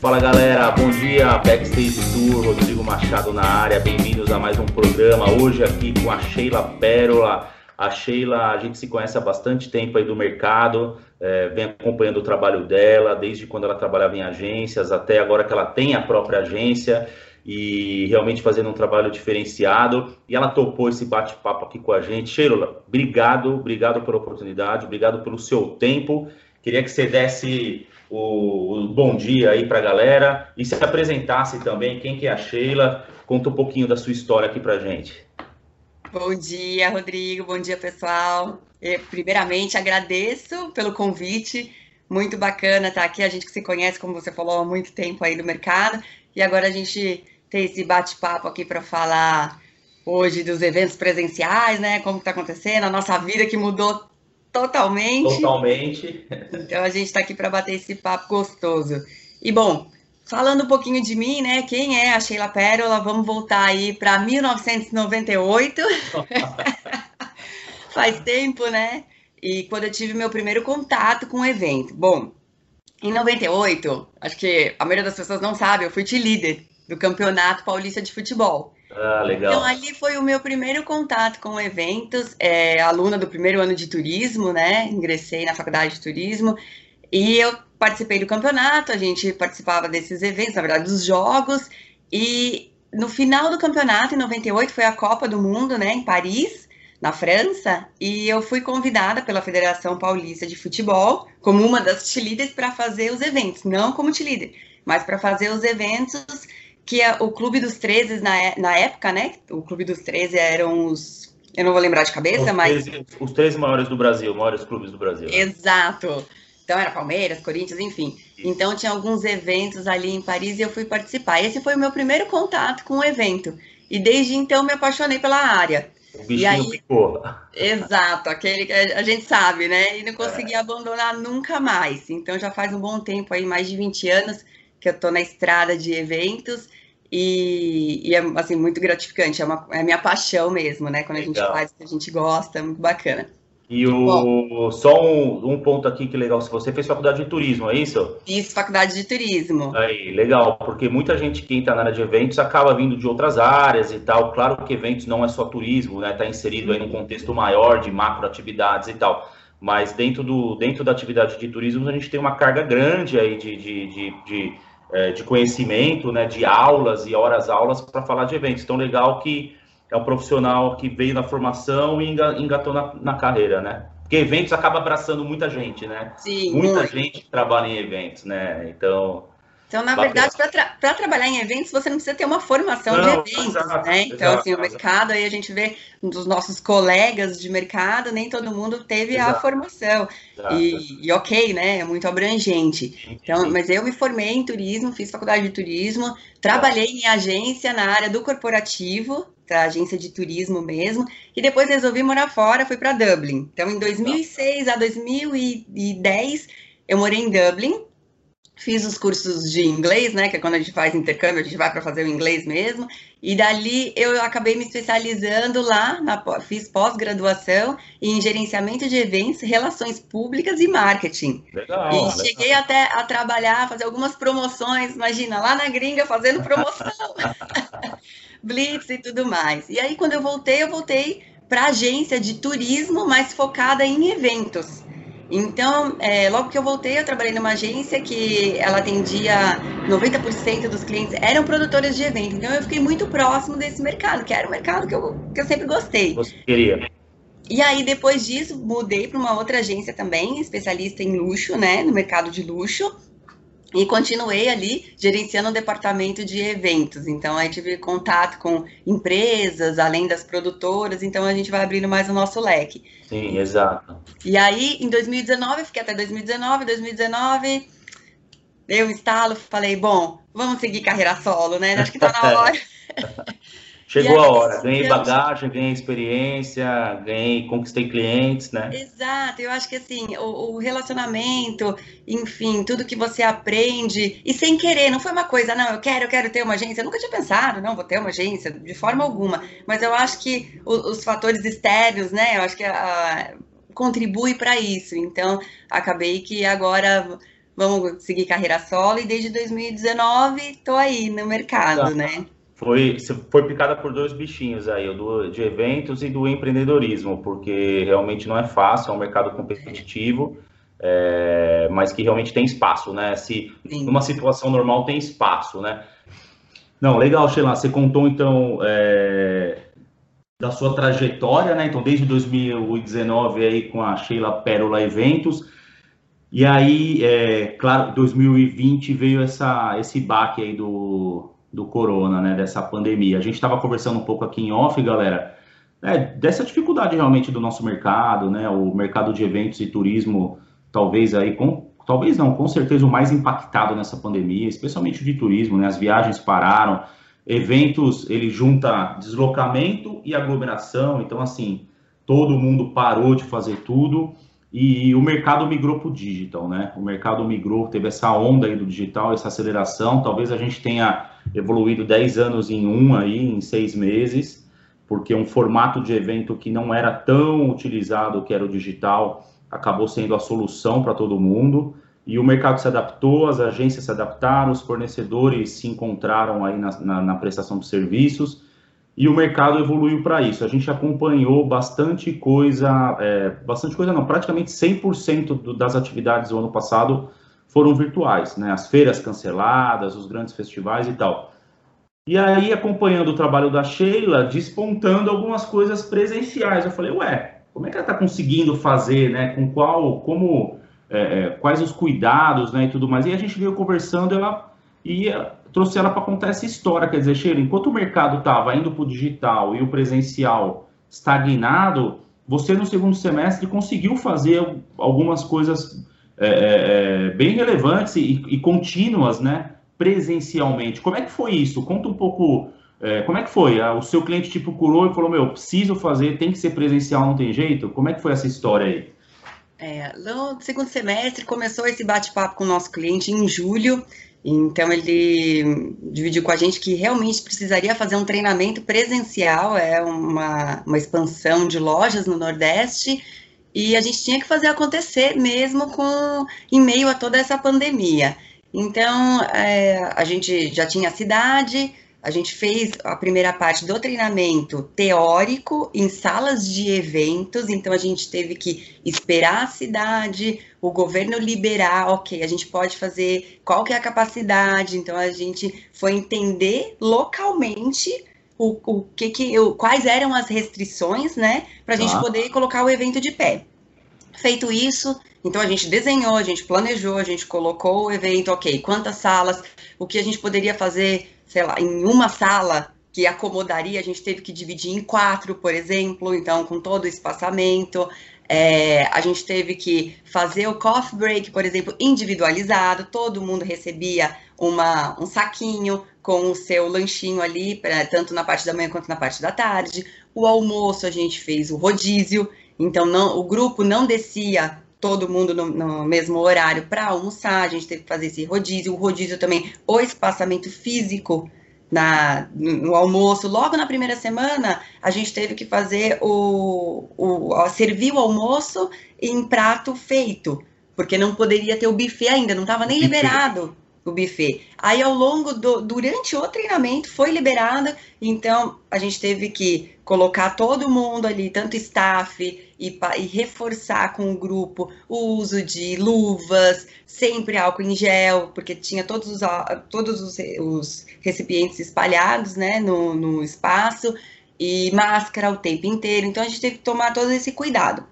Fala galera, bom dia, Backstage Tour, Rodrigo Machado na área, Hoje aqui com a Sheila Pérola. A Sheila, a gente se conhece há bastante tempo aí do mercado, é, vem acompanhando o trabalho dela, desde quando ela trabalhava em agências até agora que ela tem a própria agência e realmente fazendo um trabalho diferenciado. E ela topou esse bate-papo aqui com a gente. Sheila, obrigado, obrigado pela oportunidade, obrigado pelo seu tempo. Queria que você desse o, o bom dia aí para a galera. E se apresentasse também, quem que é a Sheila, conta um pouquinho da sua história aqui para gente. Bom dia, Rodrigo, bom dia, pessoal. Eu, primeiramente, agradeço pelo convite, muito bacana estar aqui, a gente que se conhece, como você falou, há muito tempo aí no mercado, e agora a gente tem esse bate-papo aqui para falar hoje dos eventos presenciais, né, como está acontecendo, a nossa vida que mudou Totalmente. Totalmente. Então a gente está aqui para bater esse papo gostoso. E bom, falando um pouquinho de mim, né? Quem é a Sheila Pérola? Vamos voltar aí para 1998. Faz tempo, né? E quando eu tive meu primeiro contato com o evento. Bom, em 98, acho que a maioria das pessoas não sabe, eu fui líder do Campeonato Paulista de Futebol. Ah, legal. Então, ali foi o meu primeiro contato com eventos, é, aluna do primeiro ano de turismo, né? Ingressei na faculdade de turismo e eu participei do campeonato, a gente participava desses eventos, na verdade, dos jogos, e no final do campeonato, em 98, foi a Copa do Mundo, né, em Paris, na França, e eu fui convidada pela Federação Paulista de Futebol como uma das cheerleaders para fazer os eventos, não como cheerleader, mas para fazer os eventos que é o Clube dos 13 na, na época, né? O Clube dos 13 eram os. Eu não vou lembrar de cabeça, os mas. 13, os 13 maiores do Brasil, maiores clubes do Brasil. Exato. Então era Palmeiras, Corinthians, enfim. Isso. Então tinha alguns eventos ali em Paris e eu fui participar. Esse foi o meu primeiro contato com o evento. E desde então me apaixonei pela área. O bichinho e aí. Exato, aquele que a gente sabe, né? E não consegui é. abandonar nunca mais. Então já faz um bom tempo aí, mais de 20 anos, que eu tô na estrada de eventos e, e, é assim muito gratificante, é, uma, é a minha paixão mesmo, né? Quando legal. a gente faz o que a gente gosta, é muito bacana. E o, Bom, só um, um, ponto aqui que legal, se você fez faculdade de turismo, é isso? Fiz faculdade de turismo. Aí, legal, porque muita gente que entra na área de eventos acaba vindo de outras áreas e tal. Claro que eventos não é só turismo, né? Está inserido aí num contexto maior de macro atividades e tal. Mas dentro, do, dentro da atividade de turismo a gente tem uma carga grande aí de, de, de, de é, de conhecimento, né, de aulas e horas aulas para falar de eventos. Então, legal que é um profissional que veio na formação e engatou na, na carreira, né? Porque eventos acaba abraçando muita gente, né? Sim. Muita muito. gente trabalha em eventos, né? Então, então, na verdade, para tra trabalhar em eventos, você não precisa ter uma formação não, de eventos, exato, né? Então, exato, assim, o mercado, aí a gente vê um dos nossos colegas de mercado, nem todo mundo teve exato, a formação. E, e, ok, né? É muito abrangente. Então, mas eu me formei em turismo, fiz faculdade de turismo, trabalhei em agência na área do corporativo, para agência de turismo mesmo, e depois resolvi morar fora, fui para Dublin. Então, em 2006 a 2010, eu morei em Dublin, Fiz os cursos de inglês, né? Que é quando a gente faz intercâmbio, a gente vai para fazer o inglês mesmo. E dali eu acabei me especializando lá, na, fiz pós-graduação em gerenciamento de eventos, relações públicas e marketing. Legal, e legal. cheguei até a trabalhar, fazer algumas promoções, imagina, lá na gringa fazendo promoção. Blitz e tudo mais. E aí, quando eu voltei, eu voltei para agência de turismo, mas focada em eventos. Então, é, logo que eu voltei, eu trabalhei numa agência que ela atendia 90% dos clientes eram produtores de evento. Então, eu fiquei muito próximo desse mercado, que era um mercado que eu, que eu sempre gostei. Você queria. E aí, depois disso, mudei para uma outra agência também, especialista em luxo, né, no mercado de luxo. E continuei ali gerenciando o departamento de eventos. Então, aí tive contato com empresas, além das produtoras. Então, a gente vai abrindo mais o nosso leque. Sim, exato. E aí, em 2019, fiquei até 2019. 2019, dei um estalo, falei, bom, vamos seguir carreira solo, né? Acho que tá na hora. Chegou a hora, ganhei então, bagagem, ganhei experiência, ganhei, conquistei clientes, né? Exato, eu acho que assim, o, o, relacionamento, enfim, tudo que você aprende, e sem querer, não foi uma coisa, não, eu quero, eu quero ter uma agência, eu nunca tinha pensado, não, vou ter uma agência, de forma alguma, mas eu acho que os, os fatores externos, né, eu acho que a, contribui para isso, então acabei que agora vamos seguir carreira solo e desde 2019 estou aí no mercado, tá. né? Foi, foi picada por dois bichinhos aí, o do, de eventos e do empreendedorismo, porque realmente não é fácil, é um mercado competitivo, é, mas que realmente tem espaço, né? Se numa situação normal tem espaço, né? Não, legal, Sheila, você contou então é, da sua trajetória, né? Então, desde 2019 aí com a Sheila Pérola Eventos, e aí, é, claro, 2020 veio essa, esse baque aí do, do corona, né, dessa pandemia. A gente estava conversando um pouco aqui em off, galera, né, dessa dificuldade realmente do nosso mercado, né, o mercado de eventos e turismo, talvez aí, com, talvez não, com certeza o mais impactado nessa pandemia, especialmente de turismo, né, as viagens pararam, eventos, ele junta deslocamento e aglomeração, então assim, todo mundo parou de fazer tudo, e o mercado migrou para o digital, né? O mercado migrou, teve essa onda aí do digital, essa aceleração. Talvez a gente tenha evoluído 10 anos em um aí, em seis meses, porque um formato de evento que não era tão utilizado, que era o digital, acabou sendo a solução para todo mundo. E o mercado se adaptou, as agências se adaptaram, os fornecedores se encontraram aí na, na, na prestação de serviços e o mercado evoluiu para isso. A gente acompanhou bastante coisa, é, bastante coisa não, praticamente 100% do, das atividades do ano passado foram virtuais, né? As feiras canceladas, os grandes festivais e tal. E aí, acompanhando o trabalho da Sheila, despontando algumas coisas presenciais. Eu falei, ué, como é que ela está conseguindo fazer, né? Com qual, como, é, é, quais os cuidados, né? E tudo mais. E a gente veio conversando, ela ia trouxe ela para contar essa história. Quer dizer, Sheila, enquanto o mercado estava indo para o digital e o presencial estagnado, você no segundo semestre conseguiu fazer algumas coisas é, é, é, bem relevantes e, e, contínuas, né? Presencialmente. Como é que foi isso? Conta um pouco. É, como é que foi? Ah, o seu cliente te procurou e falou: Meu, preciso fazer, tem que ser presencial, não tem jeito? Como é que foi essa história aí? É, no segundo semestre começou esse bate-papo com o nosso cliente em julho então ele dividiu com a gente que realmente precisaria fazer um treinamento presencial, é uma, uma expansão de lojas no Nordeste, e a gente tinha que fazer acontecer mesmo com em meio a toda essa pandemia. Então é, a gente já tinha a cidade, a gente fez a primeira parte do treinamento teórico em salas de eventos, então a gente teve que esperar a cidade, o governo liberar, ok, a gente pode fazer, qual que é a capacidade, então a gente foi entender localmente o, o que, que o, quais eram as restrições, né, para a gente ah. poder colocar o evento de pé. Feito isso, então a gente desenhou, a gente planejou, a gente colocou o evento, ok, quantas salas, o que a gente poderia fazer sei lá, em uma sala que acomodaria, a gente teve que dividir em quatro, por exemplo, então com todo o espaçamento. É, a gente teve que fazer o coffee break, por exemplo, individualizado, todo mundo recebia uma, um saquinho com o seu lanchinho ali, pra, tanto na parte da manhã quanto na parte da tarde. O almoço a gente fez o rodízio, então não, o grupo não descia todo mundo no, no mesmo horário para almoçar, a gente teve que fazer esse rodízio, o rodízio também, o espaçamento físico na, no almoço. Logo na primeira semana, a gente teve que fazer o, o servir o almoço em prato feito, porque não poderia ter o buffet ainda, não estava nem liberado o buffet. Aí ao longo do durante o treinamento foi liberado, então a gente teve que colocar todo mundo ali, tanto staff e, e reforçar com o grupo o uso de luvas, sempre álcool em gel, porque tinha todos os, todos os, os recipientes espalhados né, no, no espaço, e máscara o tempo inteiro. Então a gente teve que tomar todo esse cuidado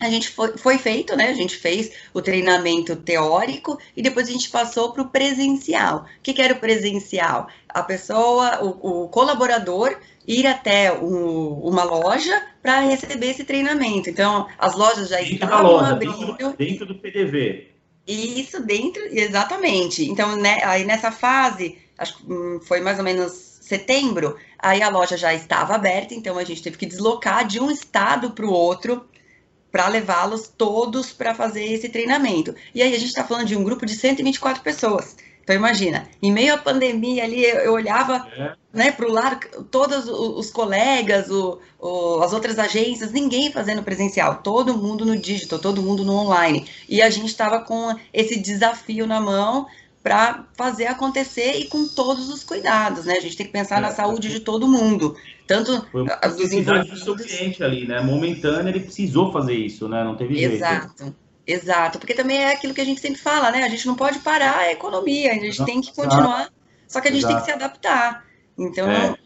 a gente foi, foi, feito, né? A gente fez o treinamento teórico e depois a gente passou para o presencial. O que, que, era o presencial? A pessoa, o, o colaborador, ir até o, uma loja para receber esse treinamento. Então, as lojas já estavam loja, abrindo. Dentro, dentro do PDV. Isso dentro, exatamente. Então, né, aí nessa fase, acho que hum, foi mais ou menos setembro, aí a loja já estava aberta, então a gente teve que deslocar de um estado para o outro para levá-los todos para fazer esse treinamento. E aí a gente está falando de um grupo de 124 pessoas. Então imagina, em meio à pandemia ali, eu olhava é. né, para o lado, todos os colegas, o, o, as outras agências, ninguém fazendo presencial, todo mundo no digital, todo mundo no online. E a gente estava com esse desafio na mão para fazer acontecer e com todos os cuidados, né? A gente tem que pensar é. na saúde de todo mundo, tanto Foi uma dos envolvidos... do seu cliente ali, né? Momentâneo, ele precisou fazer isso, né? Não teve jeito. Exato. Exato, porque também é aquilo que a gente sempre fala, né? A gente não pode parar a economia, a gente Exato. tem que continuar, só que a gente Exato. tem que se adaptar. Então. É.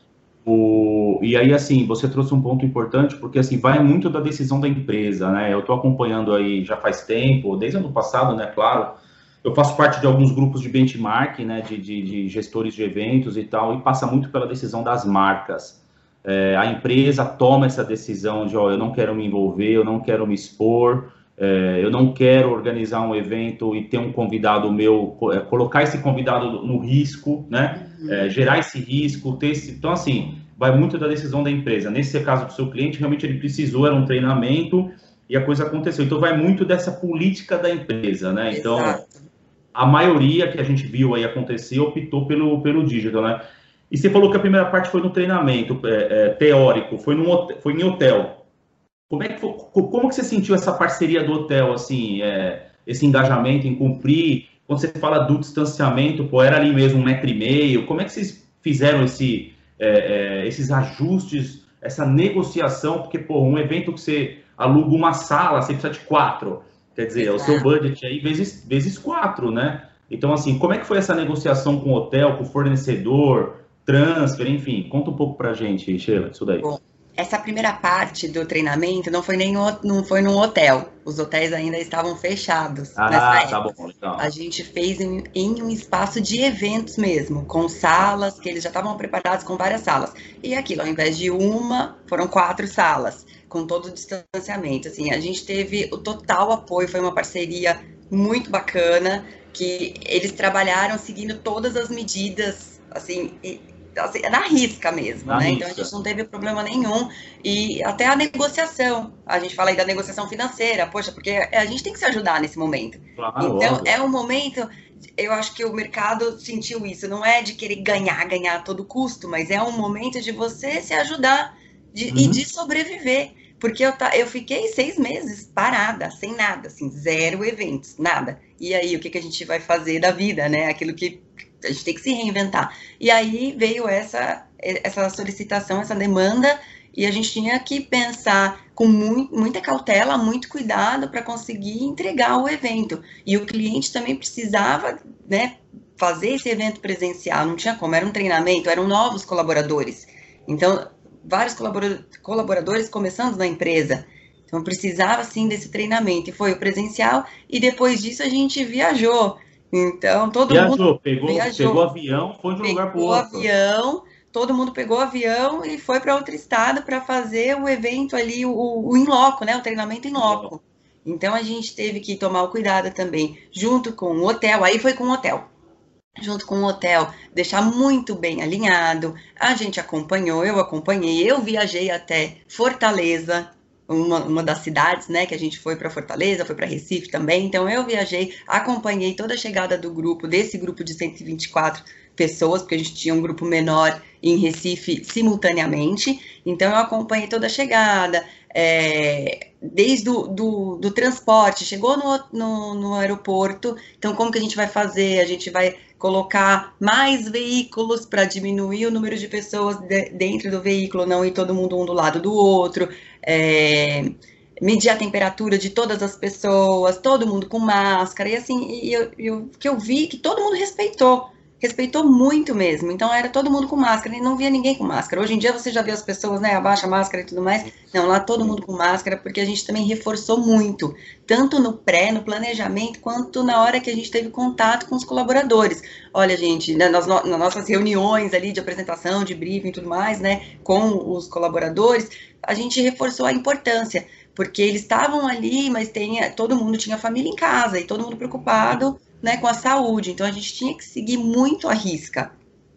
O, e aí, assim, você trouxe um ponto importante, porque assim, vai muito da decisão da empresa, né? Eu estou acompanhando aí já faz tempo, desde ano passado, né? Claro, eu faço parte de alguns grupos de benchmark, né? De, de, de gestores de eventos e tal, e passa muito pela decisão das marcas. É, a empresa toma essa decisão de, ó, eu não quero me envolver, eu não quero me expor, é, eu não quero organizar um evento e ter um convidado meu, é, colocar esse convidado no risco, né? Uhum. É, gerar esse risco, ter esse... Então, assim, vai muito da decisão da empresa. Nesse caso do seu cliente, realmente ele precisou, era um treinamento e a coisa aconteceu. Então, vai muito dessa política da empresa, né? Então, Exato. a maioria que a gente viu aí acontecer optou pelo, pelo digital, né? E você falou que a primeira parte foi no treinamento é, é, teórico, foi, no, foi em hotel. Como é que foi, como que você sentiu essa parceria do hotel, assim, é, esse engajamento em cumprir? Quando você fala do distanciamento, pô, era ali mesmo um metro e meio. Como é que vocês fizeram esse, é, é, esses ajustes, essa negociação? Porque, pô, um evento que você aluga uma sala, você precisa de quatro. Quer dizer, Exato. o seu budget aí vezes, vezes quatro, né? Então, assim, como é que foi essa negociação com o hotel, com o fornecedor, transfer, enfim? Conta um pouco pra gente, Sheila, isso daí. Bom, essa primeira parte do treinamento não foi nem não foi num hotel. Os hotéis ainda estavam fechados ah. Tá bom, então. A gente fez em, em, um espaço de eventos mesmo, com salas que eles já estavam preparados com várias salas. E aquilo, ao invés de uma, foram quatro salas, com todo o distanciamento. Assim, a gente teve o total apoio, foi uma parceria muito bacana, que eles trabalharam seguindo todas as medidas, assim, assim, na risca mesmo, na né? Risca. Então a gente não teve problema nenhum. E até a negociação, a gente fala aí da negociação financeira, poxa, porque a gente tem que se ajudar nesse momento. Claro, então óbvio. é um momento, eu acho que o mercado sentiu isso, não é de querer ganhar, ganhar a todo custo, mas é um momento de você se ajudar de, uhum. e de sobreviver. Porque eu, tá, eu fiquei seis meses parada, sem nada, assim, zero eventos, nada. E aí, o que, que a gente vai fazer da vida, né? Aquilo que a gente tem que se reinventar. E aí veio essa, essa solicitação, essa demanda, e a gente tinha que pensar com muito, muita cautela, muito cuidado para conseguir entregar o evento. E o cliente também precisava né, fazer esse evento presencial, não tinha como, era um treinamento, eram novos colaboradores. Então, vários colaboradores começando na empresa. Então, precisava sim desse treinamento. E foi o presencial, e depois disso a gente viajou. Então, todo viajou, mundo pegou, viajou, pegou avião, foi de um lugar para o outro. avião, todo mundo pegou avião e foi para outro estado para fazer o evento ali, o, o in loco, né? O treinamento em loco. Então a gente teve que tomar o cuidado também, junto com o hotel, aí foi com o hotel. Junto com o hotel, deixar muito bem alinhado. A gente acompanhou, eu acompanhei, eu viajei até Fortaleza, uma, uma das cidades, né, que a gente foi para Fortaleza, foi para Recife também. Então eu viajei, acompanhei toda a chegada do grupo, desse grupo de 124 pessoas, porque a gente tinha um grupo menor em Recife simultaneamente. Então eu acompanhei toda a chegada, é, desde do, do, do, transporte, chegou no, no, no, aeroporto, então como que a gente vai fazer? A gente vai colocar mais veículos para diminuir o número de pessoas de, dentro do veículo, não ir todo mundo um do lado do outro, é, medir a temperatura de todas as pessoas, todo mundo com máscara, e assim, e eu, eu, que eu vi que todo mundo respeitou respeitou muito mesmo. Então era todo mundo com máscara e não via ninguém com máscara. Hoje em dia você já vê as pessoas, né, abaixa a máscara e tudo mais. Não, lá todo mundo com máscara, porque a gente também reforçou muito, tanto no pré, no planejamento, quanto na hora que a gente teve contato com os colaboradores. Olha, gente, nas, nas nossas reuniões ali de apresentação, de briefing e tudo mais, né, com os colaboradores, a gente reforçou a importância porque eles estavam ali, mas tem, todo mundo tinha família em casa e todo mundo preocupado né, com a saúde. Então a gente tinha que seguir muito a risca.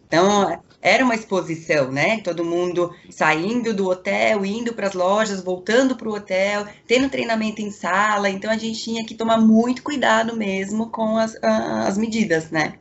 Então era uma exposição, né? Todo mundo saindo do hotel, indo para as lojas, voltando para o hotel, tendo treinamento em sala. Então a gente tinha que tomar muito cuidado mesmo com as, as medidas, né?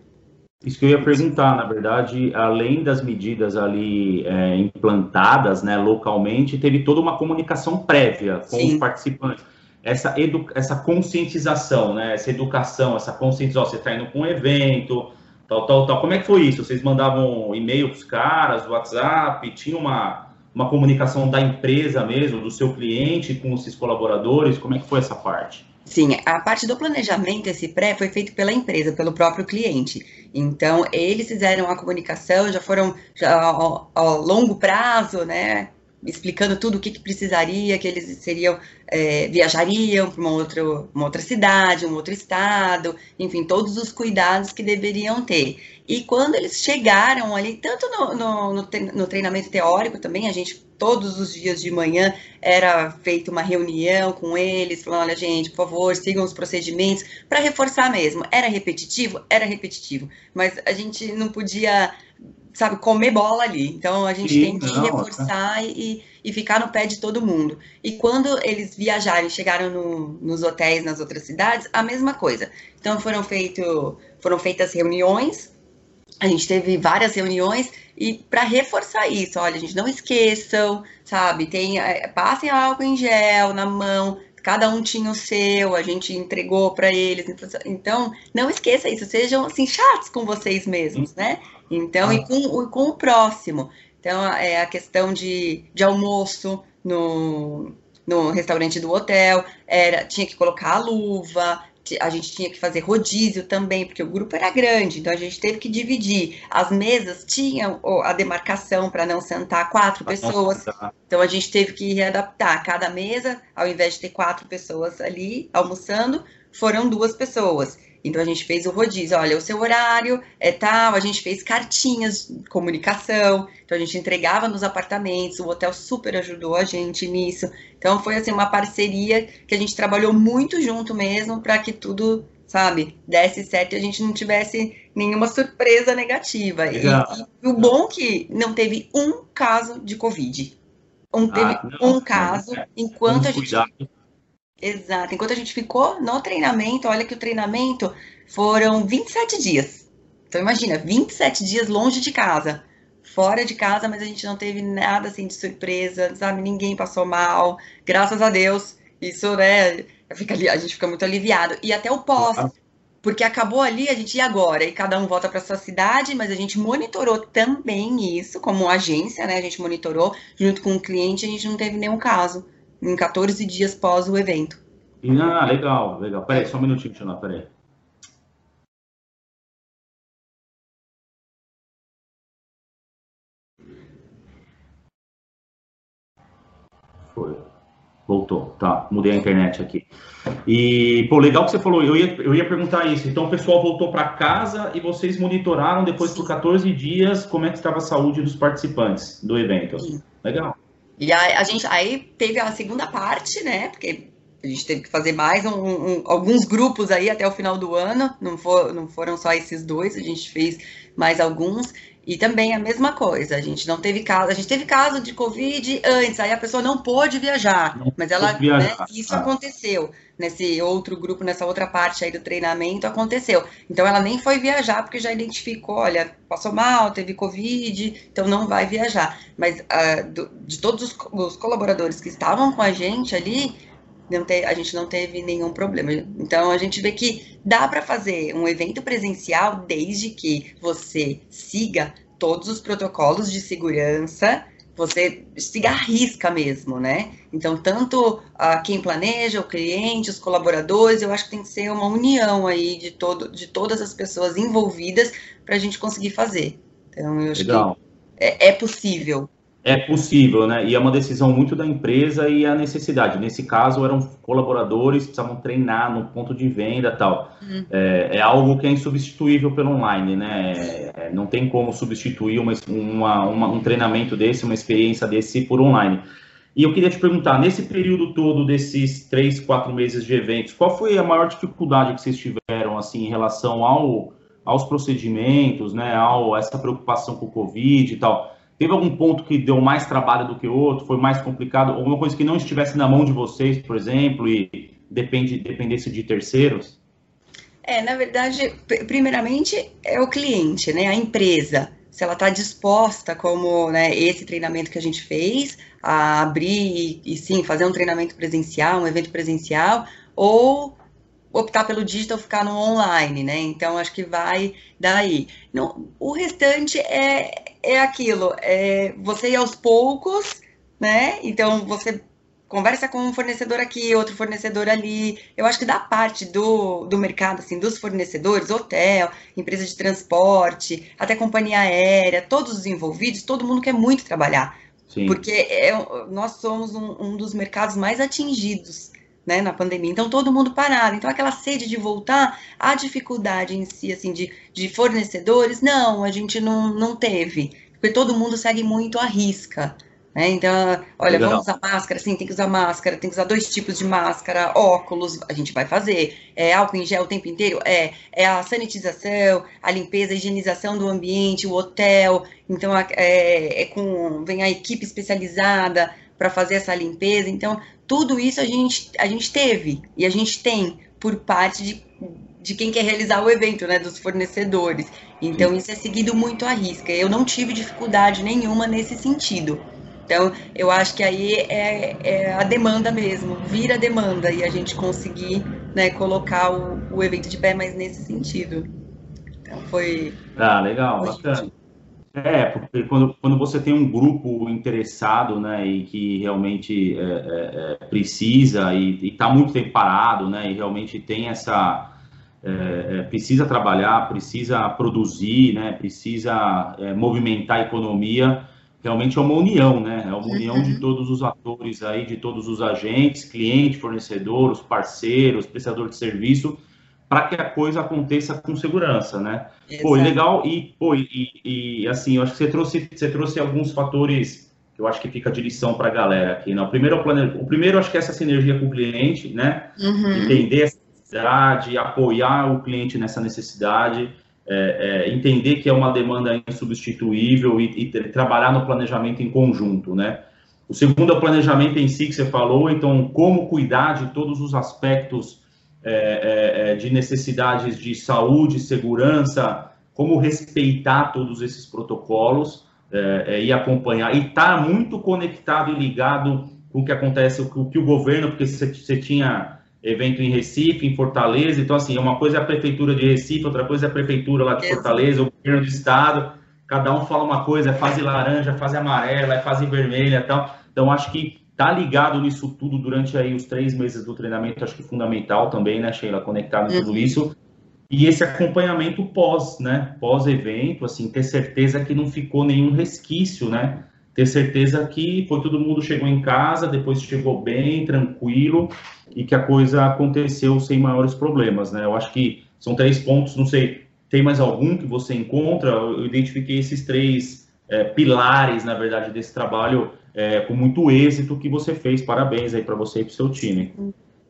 Isso que eu ia perguntar, na verdade, além das medidas ali é, implantadas né, localmente, teve toda uma comunicação prévia com Sim. os participantes. Essa, edu essa conscientização, né, essa educação, essa conscientização, você está indo com um evento, tal, tal, tal. Como é que foi isso? Vocês mandavam e-mail para os caras, WhatsApp, tinha uma, uma comunicação da empresa mesmo, do seu cliente com os seus colaboradores? Como é que foi essa parte? Sim, a parte do planejamento, esse pré, foi feito pela empresa, pelo próprio cliente. Então, eles fizeram a comunicação, já foram já, ao, ao longo prazo, né? Explicando tudo o que, que precisaria, que eles seriam é, viajariam para uma outra, uma outra cidade, um outro estado, enfim, todos os cuidados que deveriam ter. E quando eles chegaram ali, tanto no, no, no treinamento teórico também, a gente todos os dias de manhã era feita uma reunião com eles, falando, olha gente, por favor, sigam os procedimentos, para reforçar mesmo. Era repetitivo? Era repetitivo, mas a gente não podia sabe, comer bola ali. Então a gente Sim, tem que não, reforçar tá. e, e ficar no pé de todo mundo. E quando eles viajarem, chegaram no, nos hotéis nas outras cidades, a mesma coisa. Então foram, feito, foram feitas reuniões, a gente teve várias reuniões e para reforçar isso, olha, a gente não esqueçam, sabe, tem, é, passem álcool em gel na mão, cada um tinha o seu, a gente entregou para eles. Então, não esqueça isso, sejam assim chatos com vocês mesmos, né? Então, ah. e, com, com o próximo. Então, é a questão de, de almoço no, no restaurante do hotel, era tinha que colocar a luva, a gente tinha que fazer rodízio também, porque o grupo era grande, então a gente teve que dividir. As mesas tinham a demarcação para não sentar quatro pessoas, então a gente teve que readaptar. Cada mesa, ao invés de ter quatro pessoas ali almoçando, foram duas pessoas. Então a gente fez o rodízio, olha, o seu horário é tal, a gente fez cartinhas de comunicação, então a gente entregava nos apartamentos, o hotel super ajudou a gente nisso. Então foi assim uma parceria que a gente trabalhou muito junto mesmo para que tudo, sabe, desse certo e a gente não tivesse nenhuma surpresa negativa. E, e, o bom é que não teve um caso de Covid. Um, teve ah, não, um caso, é. enquanto a gente. Exato. Enquanto a gente ficou no treinamento, olha que o treinamento foram 27 dias. Então imagina, 27 dias longe de casa, fora de casa, mas a gente não teve nada assim de surpresa, sabe? Ninguém passou mal, graças a Deus. Isso, né? Fica, a gente fica muito aliviado. E até o pós, porque acabou ali, a gente ia agora, e cada um volta para sua cidade, mas a gente monitorou também isso como agência, né? A gente monitorou junto com o cliente, a gente não teve nenhum caso em 14 dias pós o evento. Ah, legal, legal. Peraí, só um minutinho, Tina, peraí. Foi. Voltou, tá. Mudei a internet aqui. E, pô, legal que você falou. Eu ia, eu ia perguntar isso. Então, o pessoal voltou para casa e vocês monitoraram depois por 14 dias como é que estava a saúde dos participantes do evento. Legal. E aí, a gente aí teve a segunda parte, né? Porque a gente teve que fazer mais um, um, alguns grupos aí até o final do ano. Não, for, não foram só esses dois, a gente fez mais alguns. E também a mesma coisa, a gente não teve caso, a gente teve caso de Covid antes, aí a pessoa não pôde viajar, não mas ela, viajar. Né, isso ah. aconteceu nesse outro grupo, nessa outra parte aí do treinamento, aconteceu. Então ela nem foi viajar porque já identificou, olha, passou mal, teve Covid, então não vai viajar. Mas uh, do, de todos os, os, colaboradores que estavam com a gente ali, te, a gente não teve nenhum problema. Então a gente vê que dá para fazer um evento presencial desde que você siga todos os protocolos de segurança, você siga a risca mesmo, né? Então, tanto a quem planeja, o cliente, os colaboradores, eu acho que tem que ser uma união aí de, todo, de todas as pessoas envolvidas para a gente conseguir fazer. Então, eu acho Legal. que é, é possível. É possível, né? E é uma decisão muito da empresa e a necessidade. Nesse caso, eram colaboradores, precisavam treinar no ponto de venda tal. Uhum. É, é, algo que é insubstituível pelo online, né? É, não tem como substituir uma, uma, uma, um treinamento desse, uma experiência desse por online. E eu queria te perguntar, nesse período todo desses três, quatro meses de eventos, qual foi a maior dificuldade que vocês tiveram, assim, em relação ao aos procedimentos, né, ao essa preocupação com o Covid e tal, teve algum ponto que deu mais trabalho do que outro, foi mais complicado, alguma coisa que não estivesse na mão de vocês, por exemplo, e depende dependesse de terceiros? É, na verdade, primeiramente é o cliente, né, a empresa, se ela está disposta, como né, esse treinamento que a gente fez, a abrir e, e sim fazer um treinamento presencial, um evento presencial, ou optar pelo digital, ficar no online, né? Então, acho que vai daí. Não, o restante é, é aquilo, é você ir aos poucos, né? Então, você conversa com um fornecedor aqui, outro fornecedor ali. Eu acho que da parte do, do mercado, assim, dos fornecedores, hotel, empresa de transporte, até companhia aérea, todos os envolvidos, todo mundo quer muito trabalhar. Sim. Porque é, nós somos um, um dos mercados mais atingidos né, na pandemia. Então, todo mundo parado. Então, aquela sede de voltar, a dificuldade em si, assim, de, de fornecedores, não, a gente não, não teve. Porque todo mundo segue muito a risca. Né? Então, olha, Legal. vamos usar máscara, sim, tem que usar máscara, tem que usar dois tipos de máscara, óculos, a gente vai fazer. É álcool em gel o tempo inteiro? É. É a sanitização, a limpeza, a higienização do ambiente, o hotel. Então, é, é com, vem a equipe especializada para fazer essa limpeza. Então, tudo isso a gente, a gente teve e a gente tem por parte de, de quem quer realizar o evento, né, dos fornecedores. Então, isso é seguido muito à risca. Eu não tive dificuldade nenhuma nesse sentido. Então, eu acho que aí é, é a demanda mesmo, vira demanda e a gente conseguir né, colocar o, o evento de pé, mas nesse sentido. Então, foi. Ah, legal, bacana. É, porque quando, quando você tem um grupo interessado, né, e que realmente é, é, é precisa e está muito tempo parado, né, e realmente tem essa é, é, precisa trabalhar, precisa produzir, né, precisa é, movimentar a economia, realmente é uma união, né, é uma união de uhum. todos os atores aí, de todos os agentes, cliente, fornecedor, os parceiros, prestador de serviço, para que a coisa aconteça com segurança, né? Exato. Pô, legal, e, pô, e, e, assim, eu acho que você trouxe, você trouxe alguns fatores que eu acho que fica de lição para a galera aqui, né? O primeiro, é o primeiro, acho que é essa sinergia com o cliente, né? Uhum. Entender essa necessidade, apoiar o cliente nessa necessidade, é, é, entender que é uma demanda insubstituível e, e trabalhar no planejamento em conjunto, né? O segundo é o planejamento em si que você falou, então como cuidar de todos os aspectos é, é, é, de necessidades de saúde, segurança, como respeitar todos esses protocolos é, é e acompanhar. E estar tá muito conectado e ligado com o que acontece, com o que o governo, porque você, você tinha evento em Recife, em Fortaleza, então assim, uma coisa é a prefeitura de Recife, outra coisa é a prefeitura lá de Fortaleza, o governo do estado, cada um fala uma coisa, é fase laranja, fase amarela, é fase vermelha e tal. Então, acho que tá ligado nisso tudo durante aí os três meses do treinamento, acho que fundamental também, né, Sheila, conectado em tudo uhum. isso. E esse acompanhamento pós, né, pós-evento, assim, ter certeza que não ficou nenhum resquício, né, ter certeza que foi todo mundo chegou em casa, depois chegou bem, tranquilo, e que a coisa aconteceu sem maiores problemas, né, eu acho que são três pontos, não sei, tem mais algum que você encontra? Eu identifiquei esses três é, pilares, na verdade, desse trabalho é, com muito êxito que você fez. Parabéns aí para você e para o seu time.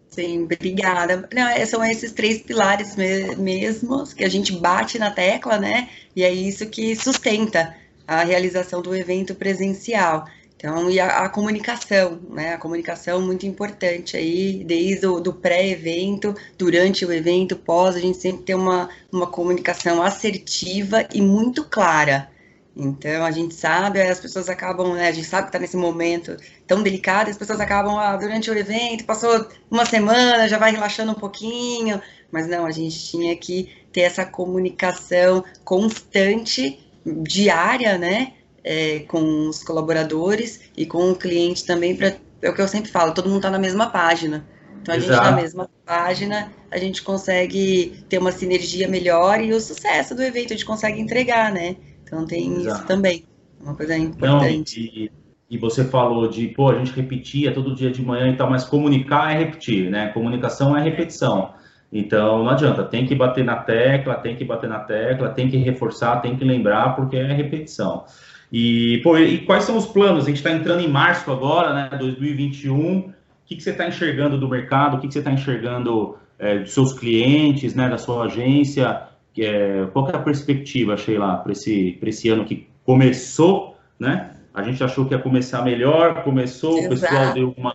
Sim, obrigada. Não, é, são esses três pilares me mesmos que a gente bate na tecla, né? E é isso que sustenta a realização do evento presencial. Então, e a, a comunicação, né? A comunicação muito importante aí, desde o do pré-evento, durante o evento, pós, a gente sempre tem uma, uma comunicação assertiva e muito clara. Então a gente sabe, as pessoas acabam, né, a gente sabe que está nesse momento tão delicado, as pessoas acabam ah, durante o evento, passou uma semana, já vai relaxando um pouquinho, mas não, a gente tinha que ter essa comunicação constante, diária, né, é, com os colaboradores e com o cliente também, para é o que eu sempre falo, todo mundo está na mesma página. Então a Exato. gente na mesma página, a gente consegue ter uma sinergia melhor e o sucesso do evento a gente consegue entregar, né? Então tem Exato. isso também, uma coisa importante. Não, e, e, você falou de, pô, a gente repetia todo dia de manhã e tal, mas comunicar é repetir, né? Comunicação é repetição. Então não adianta, tem que bater na tecla, tem que bater na tecla, tem que reforçar, tem que lembrar, porque é repetição. E, pô, e quais são os planos? A gente está entrando em março agora, né? 2021. O que, que você está enxergando do mercado? O que, que você está enxergando é, dos seus clientes, né? Da sua agência? É, qual que é a perspectiva, Sheila, para esse, esse ano que começou, né? A gente achou que ia começar melhor, começou, Exato. o pessoal deu uma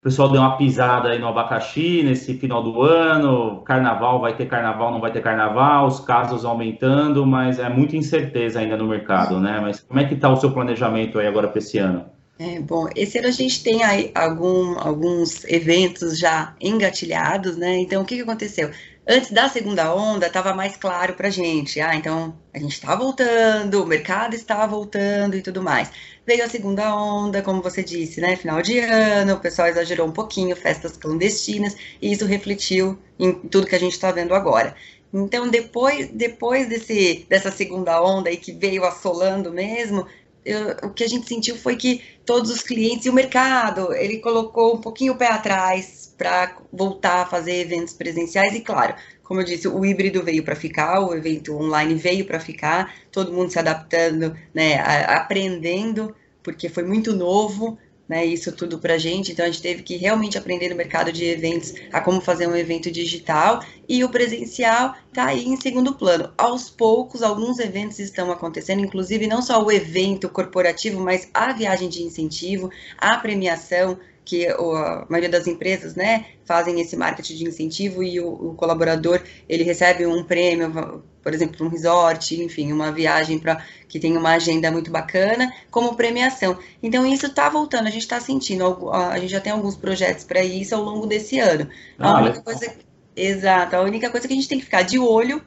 o pessoal deu uma pisada aí no abacaxi nesse final do ano. Carnaval vai ter carnaval, não vai ter carnaval, os casos aumentando, mas é muita incerteza ainda no mercado, né? Mas como é que está o seu planejamento aí agora para esse ano? É, bom, esse ano a gente tem aí algum, alguns eventos já engatilhados, né? Então, o que, que aconteceu? Antes da segunda onda, estava mais claro para a gente. Ah, então a gente está voltando, o mercado está voltando e tudo mais. Veio a segunda onda, como você disse, né? Final de ano, o pessoal exagerou um pouquinho, festas clandestinas, e isso refletiu em tudo que a gente está vendo agora. Então, depois, depois desse, dessa segunda onda aí que veio assolando mesmo, eu, o que a gente sentiu foi que todos os clientes e o mercado, ele colocou um pouquinho o pé atrás para voltar a fazer eventos presenciais. E claro, como eu disse, o híbrido veio para ficar, o evento online veio para ficar, todo mundo se adaptando, né, aprendendo, porque foi muito novo, né, isso tudo para a gente. Então a gente teve que realmente aprender no mercado de eventos a como fazer um evento digital e o presencial está aí em segundo plano. Aos poucos, alguns eventos estão acontecendo, inclusive não só o evento corporativo, mas a viagem de incentivo, a premiação que a maioria das empresas, né, fazem esse marketing de incentivo e o, o colaborador ele recebe um prêmio, por exemplo, um resort, enfim, uma viagem para que tem uma agenda muito bacana, como premiação. Então isso está voltando, a gente está sentindo, a gente já tem alguns projetos para isso ao longo desse ano. Ah, a única coisa, exato, a única coisa que a gente tem que ficar de olho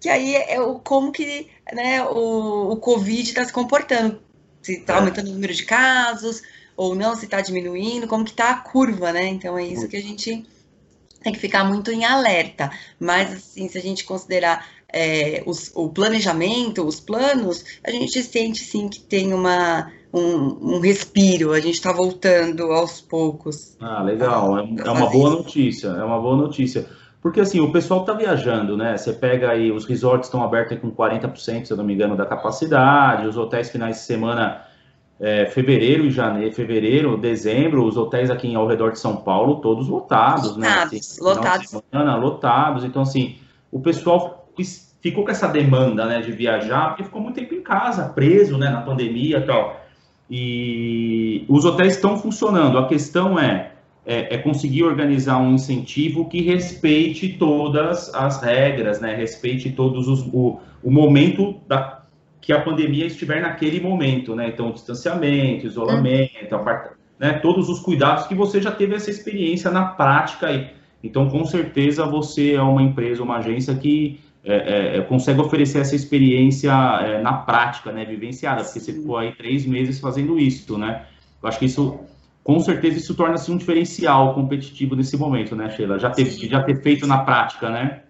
que aí é o como que né, o, o Covid está se comportando, se está é. aumentando o número de casos, ou não, se está diminuindo, como que está a curva, né? Então é isso que a gente tem que ficar muito em alerta. Mas assim, se a gente considerar é, os, o planejamento, os planos, a gente sente sim que tem uma, um, um respiro, a gente está voltando aos poucos. Ah, legal, é, é uma boa notícia, é uma boa notícia. Porque assim, o pessoal está viajando, né? Você pega aí, os resorts estão abertos com 40%, se eu não me engano, da capacidade, os hotéis finais de semana é, fevereiro e janeiro, fevereiro, dezembro, os hotéis aqui ao redor de São Paulo, todos lotados, né? lotados, né? Assim, lotados. Semana, lotados. Então, assim, o pessoal ficou com essa demanda, né, de viajar, porque ficou muito tempo em casa, preso, né, na pandemia e tal. E os hotéis estão funcionando. A questão é, é, é, conseguir organizar um incentivo que respeite todas as regras, né, respeite todos os, o, o momento da que a pandemia estiver naquele momento, né? Então, distanciamento, isolamento, uhum. né? todos os cuidados que você já teve essa experiência na prática aí. Então, com certeza, você é uma empresa, uma agência que é, é, é consegue oferecer essa experiência é, na prática, né? Vivenciada, porque você ficou aí três meses fazendo isso, né? Eu acho que isso, com certeza, isso torna-se um diferencial competitivo nesse momento, né, Sheila? Já ter, já ter feito na prática, né?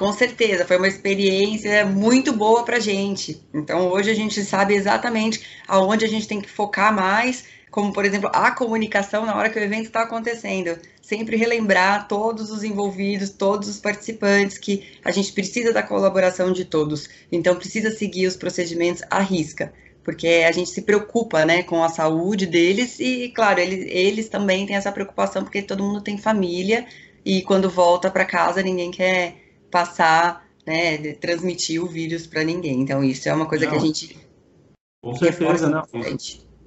Com certeza, foi uma experiência muito boa para a gente. Então, hoje a gente sabe exatamente aonde a gente tem que focar mais, como, por exemplo, a comunicação na hora que o evento está acontecendo. Sempre relembrar todos os envolvidos, todos os participantes, que a gente precisa da colaboração de todos. Então, precisa seguir os procedimentos à risca porque a gente se preocupa, né, com a saúde deles e, claro, eles, eles também têm essa preocupação porque todo mundo tem família e quando volta para casa ninguém quer passar, né, transmitir o vírus para ninguém. Então, isso é uma coisa não, que a gente. Com certeza, não.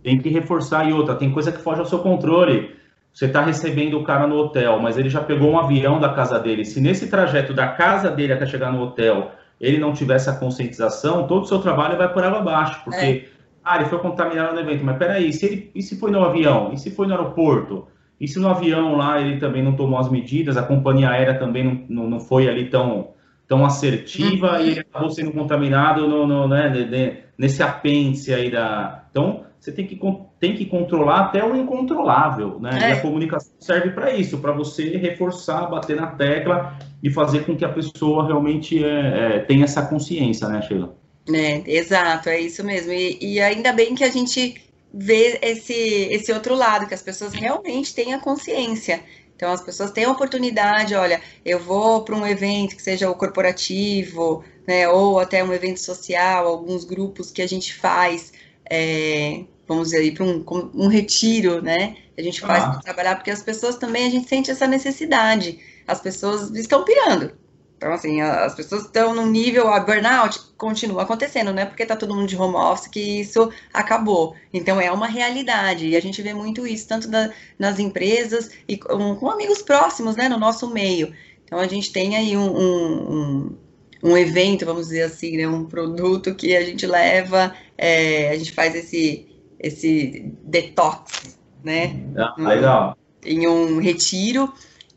Tem que reforçar e outra, tem coisa que foge ao seu controle. Você está recebendo o cara no hotel, mas ele já pegou um avião da casa dele. Se nesse trajeto da casa dele até chegar no hotel ele não tivesse a conscientização, todo o seu trabalho vai por água abaixo, porque é. ah, ele foi contaminado no evento, mas peraí, se ele, e se foi no avião? E se foi no aeroporto? E se no avião lá ele também não tomou as medidas, a companhia aérea também não, não, não foi ali tão, tão assertiva uhum. e ele acabou sendo contaminado no, no né, nesse apêndice aí da. Então, você tem que, tem que controlar até o incontrolável, né? É. E a comunicação serve para isso, para você reforçar, bater na tecla e fazer com que a pessoa realmente é, é, tenha essa consciência, né, Sheila? É, exato, é isso mesmo. E, e ainda bem que a gente ver esse, esse outro lado, que as pessoas realmente tenham consciência. Então, as pessoas têm a oportunidade, olha, eu vou para um evento que seja o corporativo, né, ou até um evento social, alguns grupos que a gente faz, é, vamos dizer, para um, um retiro, né, a gente faz ah. para trabalhar, porque as pessoas também, a gente sente essa necessidade. As pessoas estão pirando, Então, assim, as pessoas estão num nível, a burnout continua acontecendo, não é porque está todo mundo de home office que isso acabou. Então, é uma realidade, e a gente vê muito isso, tanto da, nas empresas e com, com, amigos próximos, né, no nosso meio. Então, a gente tem aí um, um, um evento, vamos dizer assim, né, um produto que a gente leva, é, a gente faz esse, esse detox, né? Ah, legal. Em um retiro,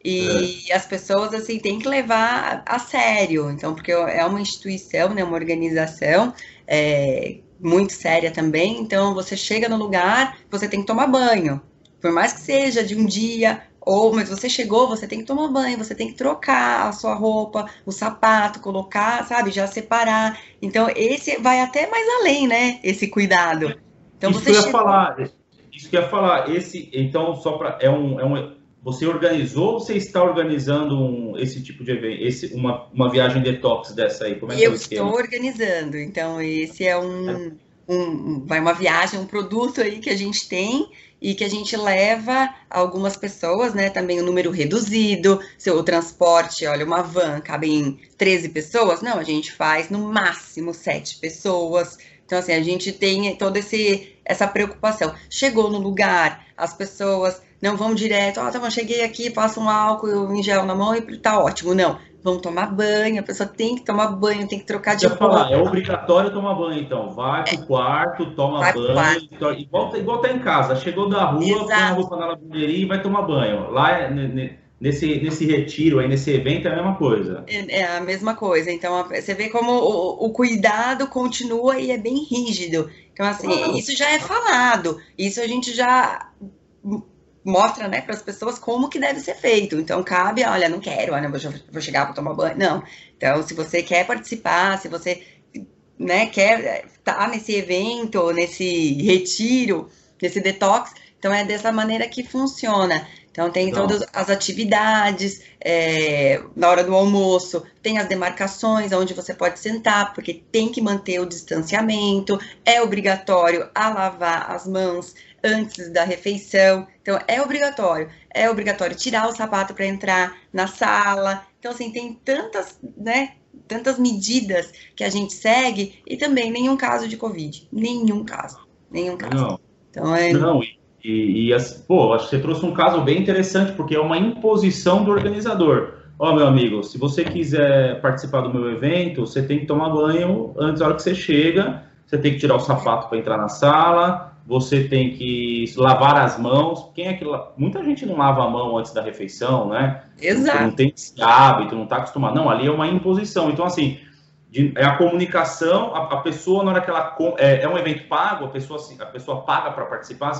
e é. as pessoas, assim, têm que levar a sério. Então, porque é uma instituição, né, uma organização é, muito séria também. Então, você chega no lugar, você tem que tomar banho. Por mais que seja de um dia, ou, mas você chegou, você tem que tomar banho, você tem que trocar a sua roupa, o sapato, colocar, sabe, já separar. Então, esse vai até mais além, né? Esse cuidado. Então, isso você que eu ia falar, isso que eu ia falar, esse, então, só para, é um, é um você organizou ou você está organizando um, esse tipo de evento, esse, uma, uma viagem detox dessa aí? Como é que Eu é estou organizando, então esse é um, um, vai uma viagem, um produto aí que a gente tem e que a gente leva algumas pessoas, né? Também o um número reduzido, se o transporte, olha, uma van cabe em 13 pessoas, não, a gente faz no máximo 7 pessoas. Então, assim, a gente tem toda esse, essa preocupação. Chegou no lugar, as pessoas não vão direto, ó, oh, tá bom, cheguei aqui, passa um álcool em gel na mão e tá ótimo. Não, vão tomar banho, a pessoa tem que tomar banho, tem que trocar de roupa. Falar, é obrigatório tomar banho, então. Vai pro é. quarto, toma vai banho, quarto. igual, igual tá em casa. Chegou da rua, Exato. põe a roupa na lavanderia e vai tomar banho. Lá é, nesse, nesse retiro aí, nesse evento, é a mesma coisa. É, é a mesma coisa. Então, você vê como o, o, cuidado continua e é bem rígido. Então, assim, ah, isso já é falado. Isso a gente já mostra, né, para as pessoas como que deve ser feito. Então, cabe, olha, não quero, olha, vou, vou chegar para tomar banho. Não. Então, se você quer participar, se você, né, quer estar tá nesse evento, nesse retiro, nesse detox, então é dessa maneira que funciona. Então, tem todas as atividades, é, na hora do almoço, tem as demarcações onde você pode sentar, porque tem que manter o distanciamento, é obrigatório a lavar as mãos, antes da refeição. Então, é obrigatório. É obrigatório tirar o sapato para entrar na sala. Então, assim, tem tantas, né? Tantas medidas que a gente segue e também nenhum caso de Covid. Nenhum caso. Nenhum caso. Não. Então, é... Não, e, e, e pô, acho que você trouxe um caso bem interessante, porque é uma imposição do organizador. Ó, oh, meu amigo, se você quiser participar do meu evento, você tem que tomar banho antes da hora que você chega, você tem que tirar o sapato para entrar na sala, você tem que lavar as mãos. Quem é que muita gente não lava a mão antes da refeição, né? Exato. não tem esse hábito, não está acostumado. Não, ali é uma imposição. Então assim, de, é a comunicação. A, a, pessoa na hora que ela é, é, um evento pago, a pessoa a pessoa paga para participar.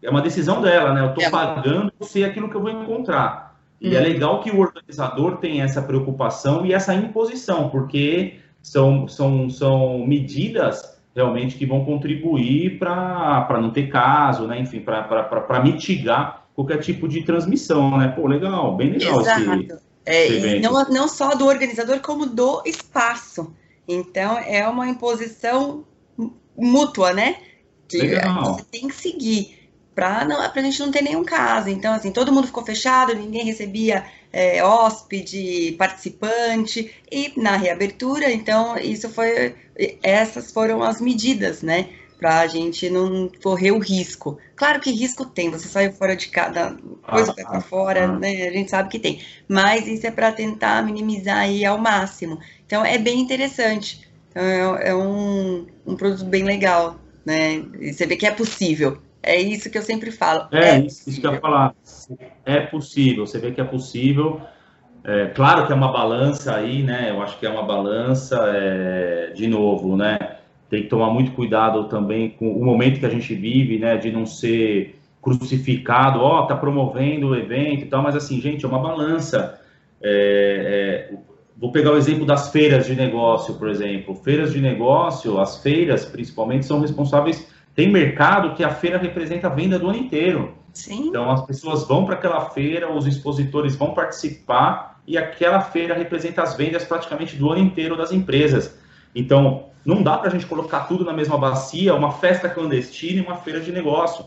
É uma decisão dela, né? Eu estou é. pagando ser aquilo que eu vou encontrar. E é uhum. legal que o organizador tem essa preocupação e essa imposição, porque são, são, são medidas realmente que vão contribuir para não ter caso, né? Enfim, para mitigar qualquer tipo de transmissão, né? Pô, legal, bem legal Exato. esse, é, esse não, não só do organizador, como do espaço. Então, é uma imposição mútua, né? Que legal. você tem que seguir para a gente não ter nenhum caso. Então, assim, todo mundo ficou fechado, ninguém recebia é, hóspede, participante, e na reabertura, então, isso foi, essas foram as medidas, né? Para a gente não correr o risco. Claro que risco tem, você saiu fora de cada coisa ah, para fora, ah. né? A gente sabe que tem. Mas isso é para tentar minimizar aí ao máximo. Então é bem interessante. Então, é, é um, um produto bem legal, né? E você vê que é possível. É isso que eu sempre falo. É, é isso, que eu ia falar. É possível, você vê que é possível. É, claro que é uma balança aí, né? Eu acho que é uma balança, é, de novo, né? Tem que tomar muito cuidado também com o momento que a gente vive, né? De não ser crucificado, ó, oh, tá promovendo o evento e tal, mas assim, gente, é uma balança. É, é, vou pegar o exemplo das feiras de negócio, por exemplo. Feiras de negócio, as feiras, principalmente, são responsáveis tem mercado que a feira representa a venda do ano inteiro. Sim. Então as pessoas vão para aquela feira, os expositores vão participar e aquela feira representa as vendas praticamente do ano inteiro das empresas. Então não dá para a gente colocar tudo na mesma bacia, uma festa clandestina e uma feira de negócio.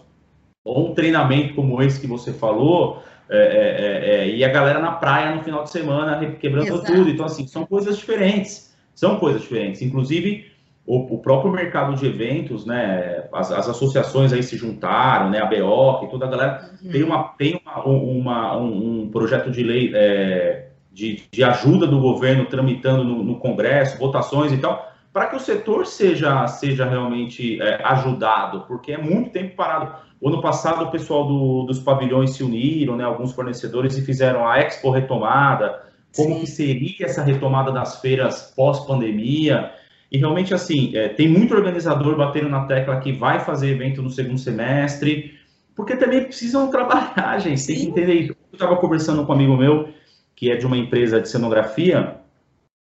ou um treinamento como esse que você falou, é, é, é, e a galera na praia no final de semana quebrando Exato. tudo. Então, assim, são coisas diferentes. São coisas diferentes. Inclusive, o, o próprio mercado de eventos, né? As, as, associações aí se juntaram, né? A BO, e toda a galera uhum. tem, uma, tem uma, uma um, um, projeto de lei é, de, de, ajuda do governo tramitando no, no Congresso, votações e tal, para que o setor seja, seja realmente é, ajudado, porque é muito tempo parado. O ano passado, o pessoal do, dos pavilhões se uniram, né, alguns fornecedores, e fizeram a Expo retomada, como Sim. que seria essa retomada das feiras pós-pandemia. E realmente, assim, é, tem muito organizador batendo na tecla que vai fazer evento no segundo semestre, porque também precisam trabalhar, gente, Sim. tem que entender isso. Eu estava conversando com um amigo meu, que é de uma empresa de cenografia,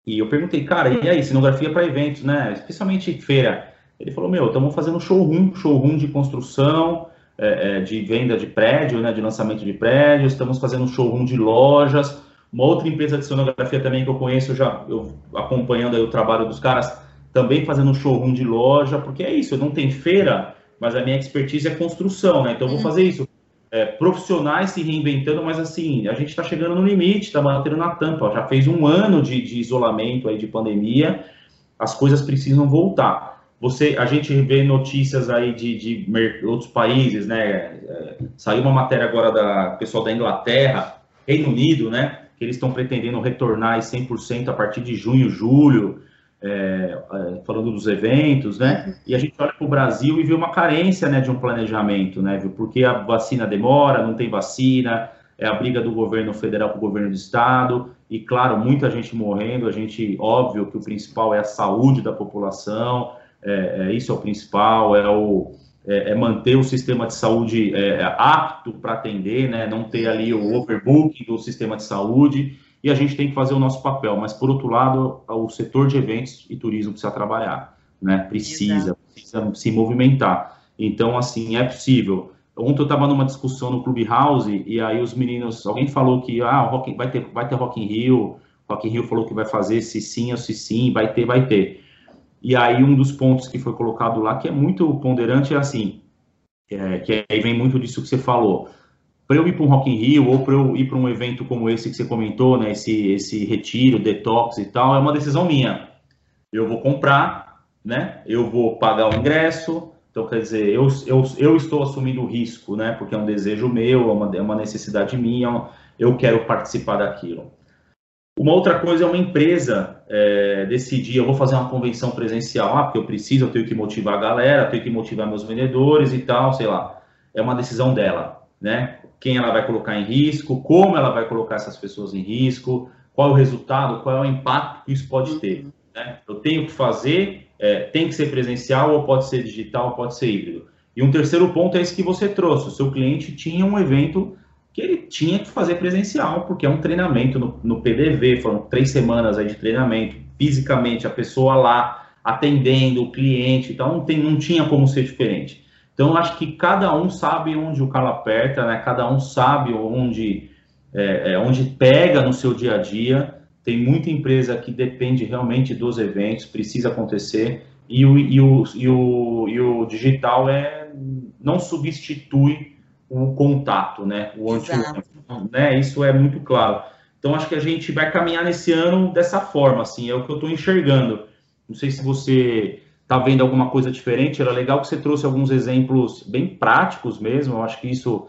e eu perguntei, cara, e aí, cenografia para eventos, né? Especialmente feira. Ele falou, meu, estamos fazendo showroom, showroom de construção, é, é, de venda de prédio, né, de lançamento de prédios, estamos fazendo um showroom de lojas. Uma outra empresa de sonografia também que eu conheço, já eu acompanhando o trabalho dos caras, também fazendo um showroom de loja, porque é isso, não tem feira, mas a minha expertise é construção, né? Então eu vou fazer isso. É, profissionais se reinventando, mas assim, a gente está chegando no limite, está batendo na tampa. Ó, já fez um ano de, de isolamento aí, de pandemia, as coisas precisam voltar. Você, a gente vê notícias aí de, de outros países, né? É, saiu uma matéria agora da pessoal da Inglaterra, Reino Unido, né? Que eles estão pretendendo retornar 100% a partir de junho, julho, é, é, falando dos eventos, né? E a gente olha para o Brasil e vê uma carência, né, de um planejamento, né? Porque a vacina demora, não tem vacina, é a briga do governo federal com o governo do estado, e claro, muita gente morrendo. A gente, óbvio que o principal é a saúde da população é, é, isso é o principal, é, o, é, é manter o sistema de saúde é, apto para atender, né, não ter ali o overbooking do sistema de saúde, e a gente tem que fazer o nosso papel, mas por outro lado, o setor de eventos e turismo precisa trabalhar, né, precisa, precisa se movimentar. Então, assim, é possível. Ontem eu estava numa discussão no Clubhouse e aí os meninos, alguém falou que ah, rock, vai, ter, vai ter Rock in Rio, Rock in Rio falou que vai fazer se sim ou se sim, vai ter, vai ter. E aí um dos pontos que foi colocado lá, que é muito ponderante, é assim, é, que aí vem muito disso que você falou. Para eu ir para um Rock in Rio ou para eu ir para um evento como esse que você comentou, né, esse, esse retiro, detox e tal, é uma decisão minha. Eu vou comprar, né, eu vou pagar o ingresso, então, quer dizer, eu, eu, eu estou assumindo o risco, né? Porque é um desejo meu, é uma, é uma necessidade minha, eu quero participar daquilo. Uma outra coisa é uma empresa é, decidir, eu vou fazer uma convenção presencial, ah, porque eu preciso, eu tenho que motivar a galera, tenho que motivar meus vendedores e tal, sei lá. É uma decisão dela, né? Quem ela vai colocar em risco, como ela vai colocar essas pessoas em risco, qual é o resultado, qual é o impacto que isso pode ter. Uhum. Né? Eu tenho que fazer, é, tem que ser presencial, ou pode ser digital, pode ser híbrido. E um terceiro ponto é esse que você trouxe. O seu cliente tinha um evento que ele tinha que fazer presencial, porque é um treinamento no, no PDV, foram três semanas aí de treinamento, fisicamente, a pessoa lá, atendendo o cliente, então não, tem, não tinha como ser diferente. Então, acho que cada um sabe onde o calo aperta, né? cada um sabe onde, é, é, onde pega no seu dia a dia. Tem muita empresa que depende realmente dos eventos, precisa acontecer, e o, e o, e o, e o digital é, não substitui o contato, né? O anti né? Isso é muito claro. Então acho que a gente vai caminhar nesse ano dessa forma, assim, é o que eu estou enxergando. Não sei se você está vendo alguma coisa diferente. Era legal que você trouxe alguns exemplos bem práticos mesmo. Eu acho que isso,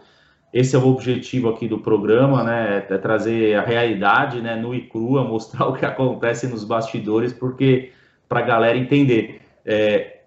esse é o objetivo aqui do programa, né? É trazer a realidade, né? No e crua, mostrar o que acontece nos bastidores, porque para a galera entender. É,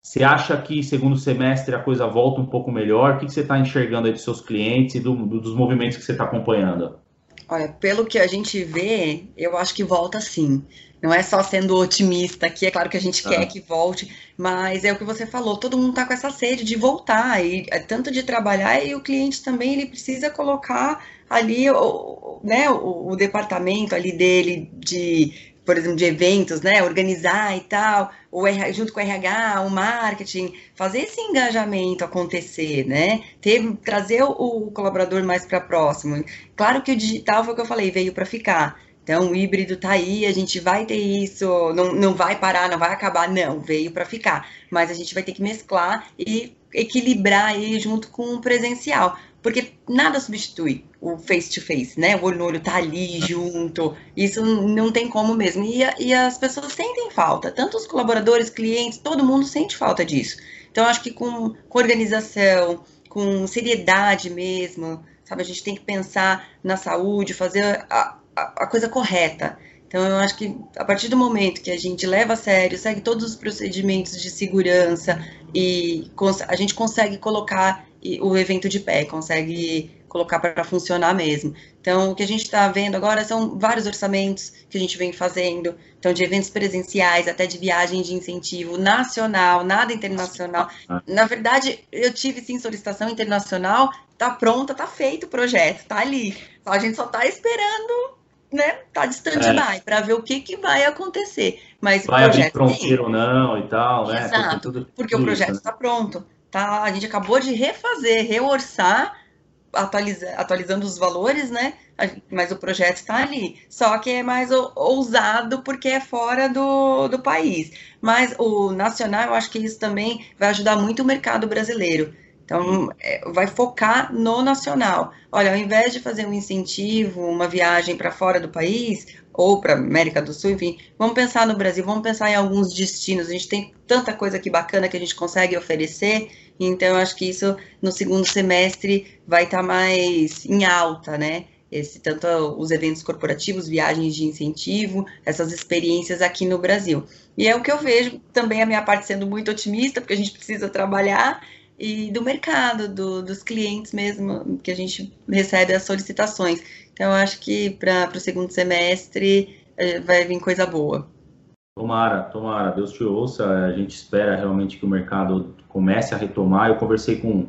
você acha que segundo semestre a coisa volta um pouco melhor? O que você está enxergando aí dos seus clientes e do, do, dos movimentos que você está acompanhando? Olha, pelo que a gente vê, eu acho que volta sim. Não é só sendo otimista aqui, é claro que a gente quer que volte, mas é o que você falou, todo mundo está com essa sede de voltar, e é tanto de trabalhar, e o cliente também ele precisa colocar ali o, né, o, o departamento ali dele de por exemplo, de eventos, né? Organizar e tal, o RH, junto com o RH, o marketing, fazer esse engajamento acontecer, né? Ter, trazer o, o colaborador mais para próximo. Claro que o digital foi o que eu falei, veio para ficar. Então, o híbrido tá aí, a gente vai ter isso, não, não vai parar, não vai acabar, não, veio para ficar. Mas a gente vai ter que mesclar e equilibrar aí junto com o presencial, porque nada substitui o face to face, né? O olho no olho tá ali junto, isso não tem como mesmo. E, e as pessoas sentem falta, tanto os colaboradores, clientes, todo mundo sente falta disso. Então, acho que com, com organização, com seriedade mesmo, sabe? A gente tem que pensar na saúde, fazer a, a, coisa correta. Então, eu acho que a partir do momento que a gente leva a sério, segue todos os procedimentos de segurança e a gente consegue colocar o evento de pé, consegue colocar para funcionar mesmo. Então, o que a gente está vendo agora são vários orçamentos que a gente vem fazendo, então de eventos presenciais até de viagem de incentivo nacional, nada internacional. Na verdade, eu tive sim solicitação internacional, tá pronta, tá feito o projeto, tá ali. A gente só está esperando né, tá de stand-by é. para ver o que, que vai acontecer. Mas vai o projeto abrir fronteira ou não e tal, né? Exato, tudo, tudo, porque tudo o projeto está né? pronto. Tá, a gente acabou de refazer, reorçar, atualiza, atualizando os valores, né? Mas o projeto está ali. Só que é mais ousado porque é fora do, do país. Mas o nacional, eu acho que isso também vai ajudar muito o mercado brasileiro. Então, é, vai focar no nacional. Olha, ao invés de fazer um incentivo, uma viagem para fora do país, ou para América do Sul, enfim, vamos pensar no Brasil, vamos pensar em alguns destinos. A gente tem tanta coisa aqui bacana que a gente consegue oferecer, então acho que isso no segundo semestre vai estar tá mais em alta, né? Esse, tanto os eventos corporativos, viagens de incentivo, essas experiências aqui no Brasil. E é o que eu vejo também a minha parte sendo muito otimista, porque a gente precisa trabalhar, e do mercado, do, dos clientes mesmo, que a gente recebe as solicitações. Então, eu acho que para o segundo semestre eh, vai vir coisa boa. Tomara, tomara, Deus te ouça. A gente espera realmente que o mercado comece a retomar. Eu conversei com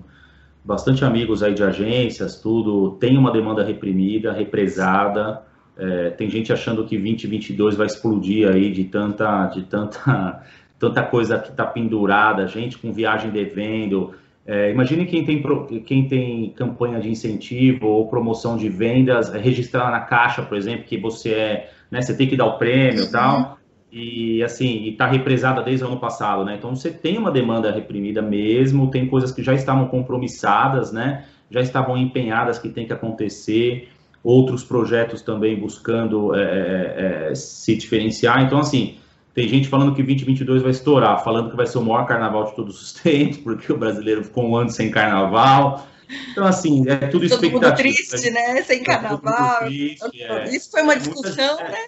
bastante amigos aí de agências, tudo. Tem uma demanda reprimida, represada. É, tem gente achando que 2022 vai explodir aí de tanta, de tanta tanta coisa que está pendurada, gente com viagem devendo. É, imagine quem tem, quem tem campanha de incentivo ou promoção de vendas, é, registrar na caixa, por exemplo, que você é, né, você tem que dar o prêmio e tal, e assim, e está represada desde o ano passado, né? Então você tem uma demanda reprimida mesmo, tem coisas que já estavam compromissadas, né? Já estavam empenhadas que tem que acontecer, outros projetos também buscando é, é, é se diferenciar. Então, assim, tem gente falando que 2022 vai estourar, falando que vai ser o maior carnaval de todos os tempos, porque o brasileiro ficou um ano sem carnaval. Então, assim, é tudo Todo expectativa. Todo triste, né? Sem tá carnaval. Triste, é. Isso foi uma discussão, Muita, né?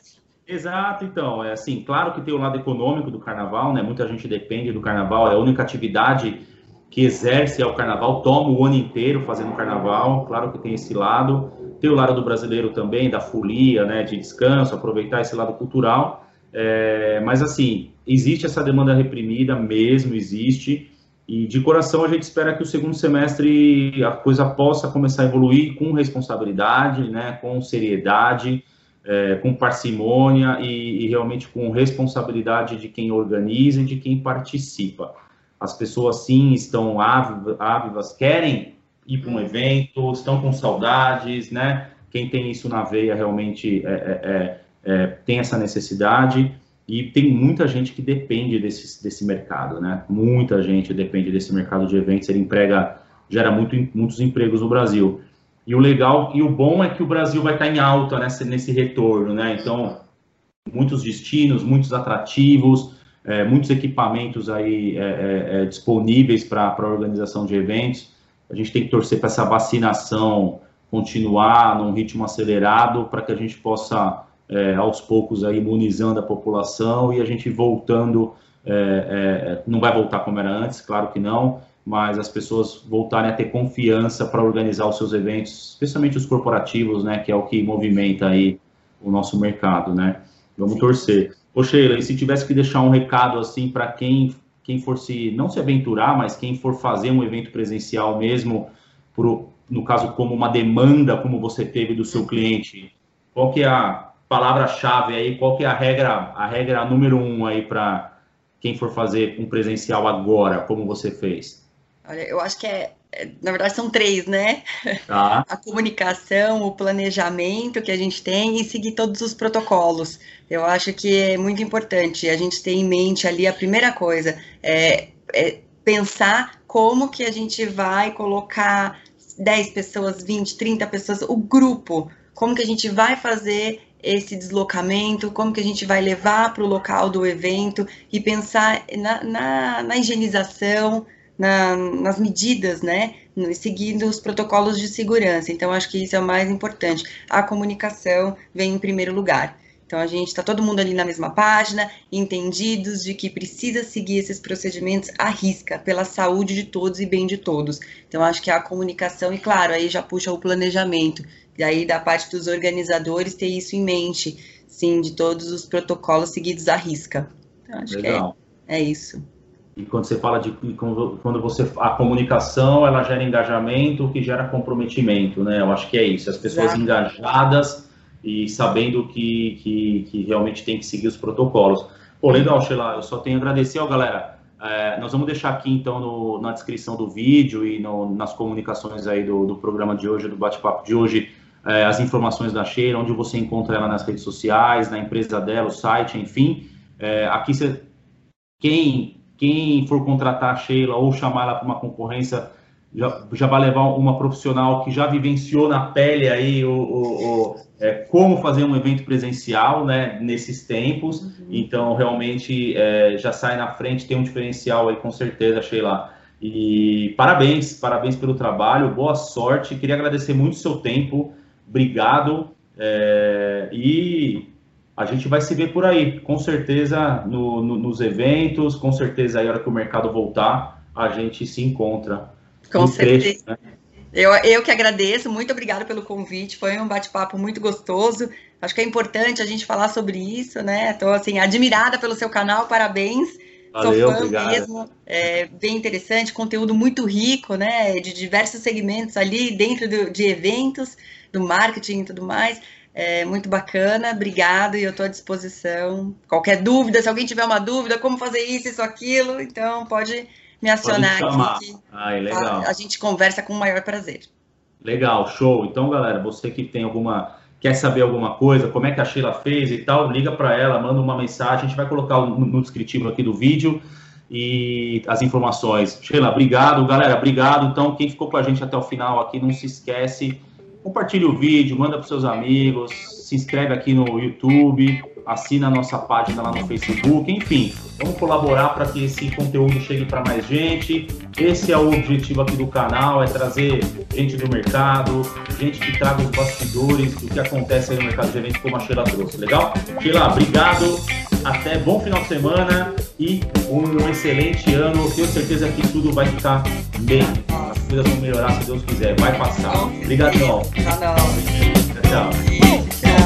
Exato, então, é assim, claro que tem o lado econômico do carnaval, né? Muita gente depende do carnaval, é a única atividade que exerce o carnaval, toma o ano inteiro fazendo carnaval, claro que tem esse lado. Tem o lado do brasileiro também, da folia, né? De descanso, aproveitar esse lado cultural. É, mas assim, existe essa demanda reprimida mesmo, existe. E de coração a gente espera que o segundo semestre a coisa possa começar a evoluir com responsabilidade, né, com seriedade, é, com parcimônia e, e, realmente com responsabilidade de quem organiza e de quem participa. As pessoas sim estão ávivas, querem ir para um evento, estão com saudades, né? Quem tem isso na veia realmente é, é, é tem essa necessidade e tem muita gente que depende desse, desse mercado, né? Muita gente depende desse mercado de eventos, ele emprega, gera muito, muitos empregos no Brasil. E o legal e o bom é que o Brasil vai estar em alta nessa, nesse retorno, né? Então, muitos destinos, muitos atrativos, é, muitos equipamentos aí é, é, é disponíveis para a organização de eventos. A gente tem que torcer para essa vacinação continuar num ritmo acelerado para que a gente possa é, aos poucos aí imunizando a população e a gente voltando, é, é, não vai voltar como era antes, claro que não, mas as pessoas voltarem a ter confiança para organizar os seus eventos, especialmente os corporativos, né, que é o que movimenta aí o nosso mercado, né? Vamos torcer. Ô Sheila, e se tivesse que deixar um recado assim para quem quem for se não se aventurar, mas quem for fazer um evento presencial mesmo, pro, no caso como uma demanda como você teve do seu cliente, qual que é a palavra-chave aí, qual que é a regra, a regra número um aí para quem for fazer um presencial agora, como você fez? Olha, eu acho que é, é na verdade são três, né? Tá. A comunicação, o planejamento que a gente tem e seguir todos os protocolos. Eu acho que é muito importante a gente ter em mente ali a primeira coisa, é, é pensar como que a gente vai colocar 10 pessoas, 20, 30 pessoas, o grupo, como que a gente vai fazer esse deslocamento, como que a gente vai levar para o local do evento e pensar na, na, na higienização, na, nas medidas, né? Seguindo os protocolos de segurança. Então, acho que isso é o mais importante. A comunicação vem em primeiro lugar. Então, a gente está todo mundo ali na mesma página, entendidos de que precisa seguir esses procedimentos à risca, pela saúde de todos e bem de todos. Então, acho que a comunicação, e claro, aí já puxa o planejamento. E aí, da parte dos organizadores, ter isso em mente, sim, de todos os protocolos seguidos à risca. Então, acho Legal. que é, é isso. E quando você fala de quando você a comunicação ela gera engajamento, o que gera comprometimento, né? Eu acho que é isso. As pessoas Exato. engajadas e sabendo que, que, que, realmente tem que seguir os protocolos. Pô, legal, Sheila. Eu só tenho a agradecer, ó, galera. É, nós vamos deixar aqui então no, na descrição do vídeo e no, nas comunicações aí do, do, programa de hoje, do bate-papo de hoje, é, as informações da Sheila, onde você encontra ela nas redes sociais, na empresa dela, o site, enfim. É, aqui você, quem quem for contratar a Sheila ou chamar ela para uma concorrência já, já vai levar uma profissional que já vivenciou na pele aí o, o, o é, como fazer um evento presencial, né, nesses tempos. Uhum. Então, realmente, é, já sai na frente, tem um diferencial aí, com certeza, Sheila. E parabéns, parabéns pelo trabalho, boa sorte. Queria agradecer muito o seu tempo, obrigado. É, e a gente vai se ver por aí, com certeza no, no, nos eventos, com certeza aí a hora que o mercado voltar, a gente se encontra. Com certeza. Trecho, né? eu, eu que agradeço, muito obrigada pelo convite, foi um bate-papo muito gostoso. Acho que é importante a gente falar sobre isso, né? Estou assim, admirada pelo seu canal, parabéns. Valeu, Sou fã obrigado. mesmo, é bem interessante, conteúdo muito rico, né? De diversos segmentos ali dentro do, de eventos, do marketing e tudo mais. É muito bacana, obrigado e eu estou à disposição. Qualquer dúvida, se alguém tiver uma dúvida, como fazer isso, isso, aquilo, então pode me acionar pode aqui. Ai, legal. A, a, gente conversa com o maior prazer. Legal, show. Então, galera, você que tem alguma. Quer saber alguma coisa, como é que a Sheila fez e tal, liga para ela, manda uma mensagem, a gente vai colocar no, descritivo aqui do vídeo e as informações. Sheila, obrigado, galera, obrigado. Então, quem ficou com a gente até o final aqui, não se esquece compartilhe o vídeo, manda para seus amigos, se inscreve aqui no YouTube, assina a nossa página lá no Facebook, enfim, vamos colaborar para que esse conteúdo chegue para mais gente. Esse é o objetivo aqui do canal, é trazer gente do mercado, gente que traga os bastidores do que acontece aí no mercado de eventos, como a Sheila trouxe, legal? Sheila, obrigado, até bom final de semana e um excelente ano. Tenho certeza que tudo vai ficar bem. As coisas vão melhorar se Deus quiser. Vai passar. Obrigadão. Tchau. Tchau.